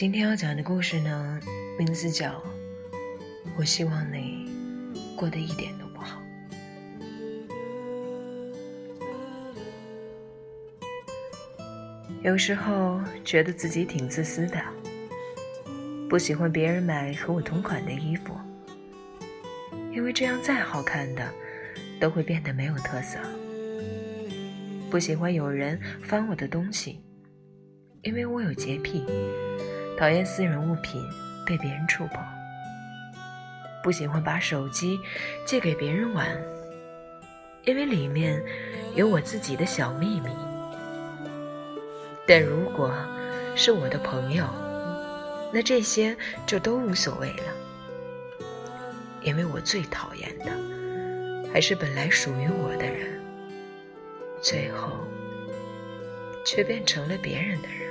今天要讲的故事呢，名字叫《我希望你过得一点都不好》。有时候觉得自己挺自私的，不喜欢别人买和我同款的衣服，因为这样再好看的都会变得没有特色。不喜欢有人翻我的东西，因为我有洁癖。讨厌私人物品被别人触碰，不喜欢把手机借给别人玩，因为里面有我自己的小秘密。但如果是我的朋友，那这些就都无所谓了，因为我最讨厌的还是本来属于我的人，最后却变成了别人的人。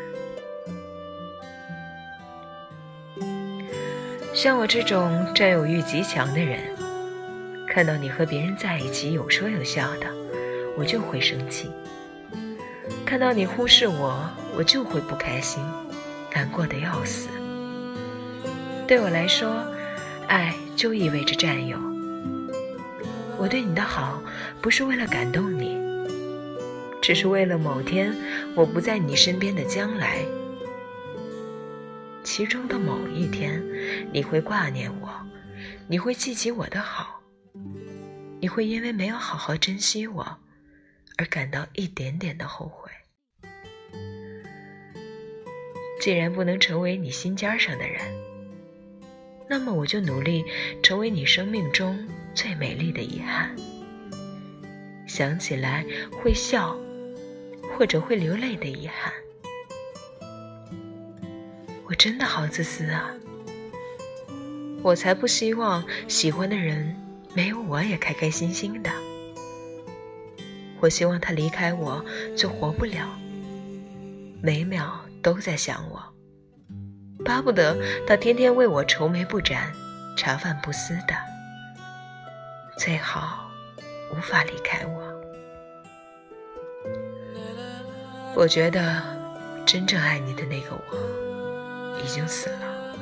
像我这种占有欲极强的人，看到你和别人在一起有说有笑的，我就会生气；看到你忽视我，我就会不开心，难过的要死。对我来说，爱就意味着占有。我对你的好，不是为了感动你，只是为了某天我不在你身边的将来。其中的某一天，你会挂念我，你会记起我的好，你会因为没有好好珍惜我，而感到一点点的后悔。既然不能成为你心尖上的人，那么我就努力成为你生命中最美丽的遗憾。想起来会笑，或者会流泪的遗憾。我真的好自私啊！我才不希望喜欢的人没有我也开开心心的。我希望他离开我就活不了，每秒都在想我，巴不得他天天为我愁眉不展、茶饭不思的，最好无法离开我。我觉得真正爱你的那个我。已经死了，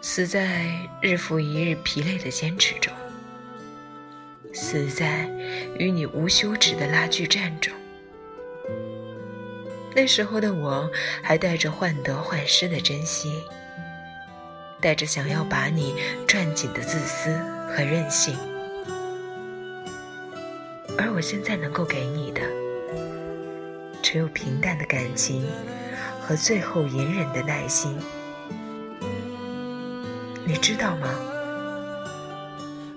死在日复一日疲累的坚持中，死在与你无休止的拉锯战中。那时候的我，还带着患得患失的珍惜，带着想要把你攥紧的自私和任性，而我现在能够给你的，只有平淡的感情。和最后隐忍的耐心，你知道吗？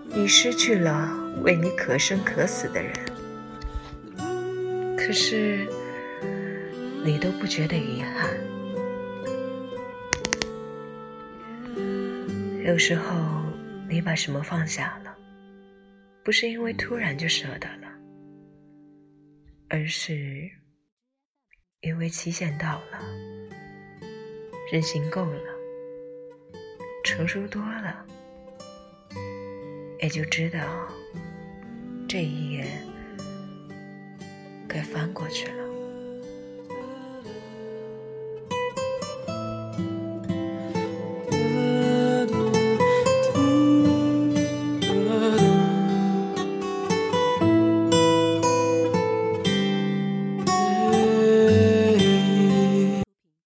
你失去了为你可生可死的人，可是你都不觉得遗憾。有时候你把什么放下了，不是因为突然就舍得了，而是。因为期限到了，任性够了，成熟多了，也就知道这一页该翻过去了。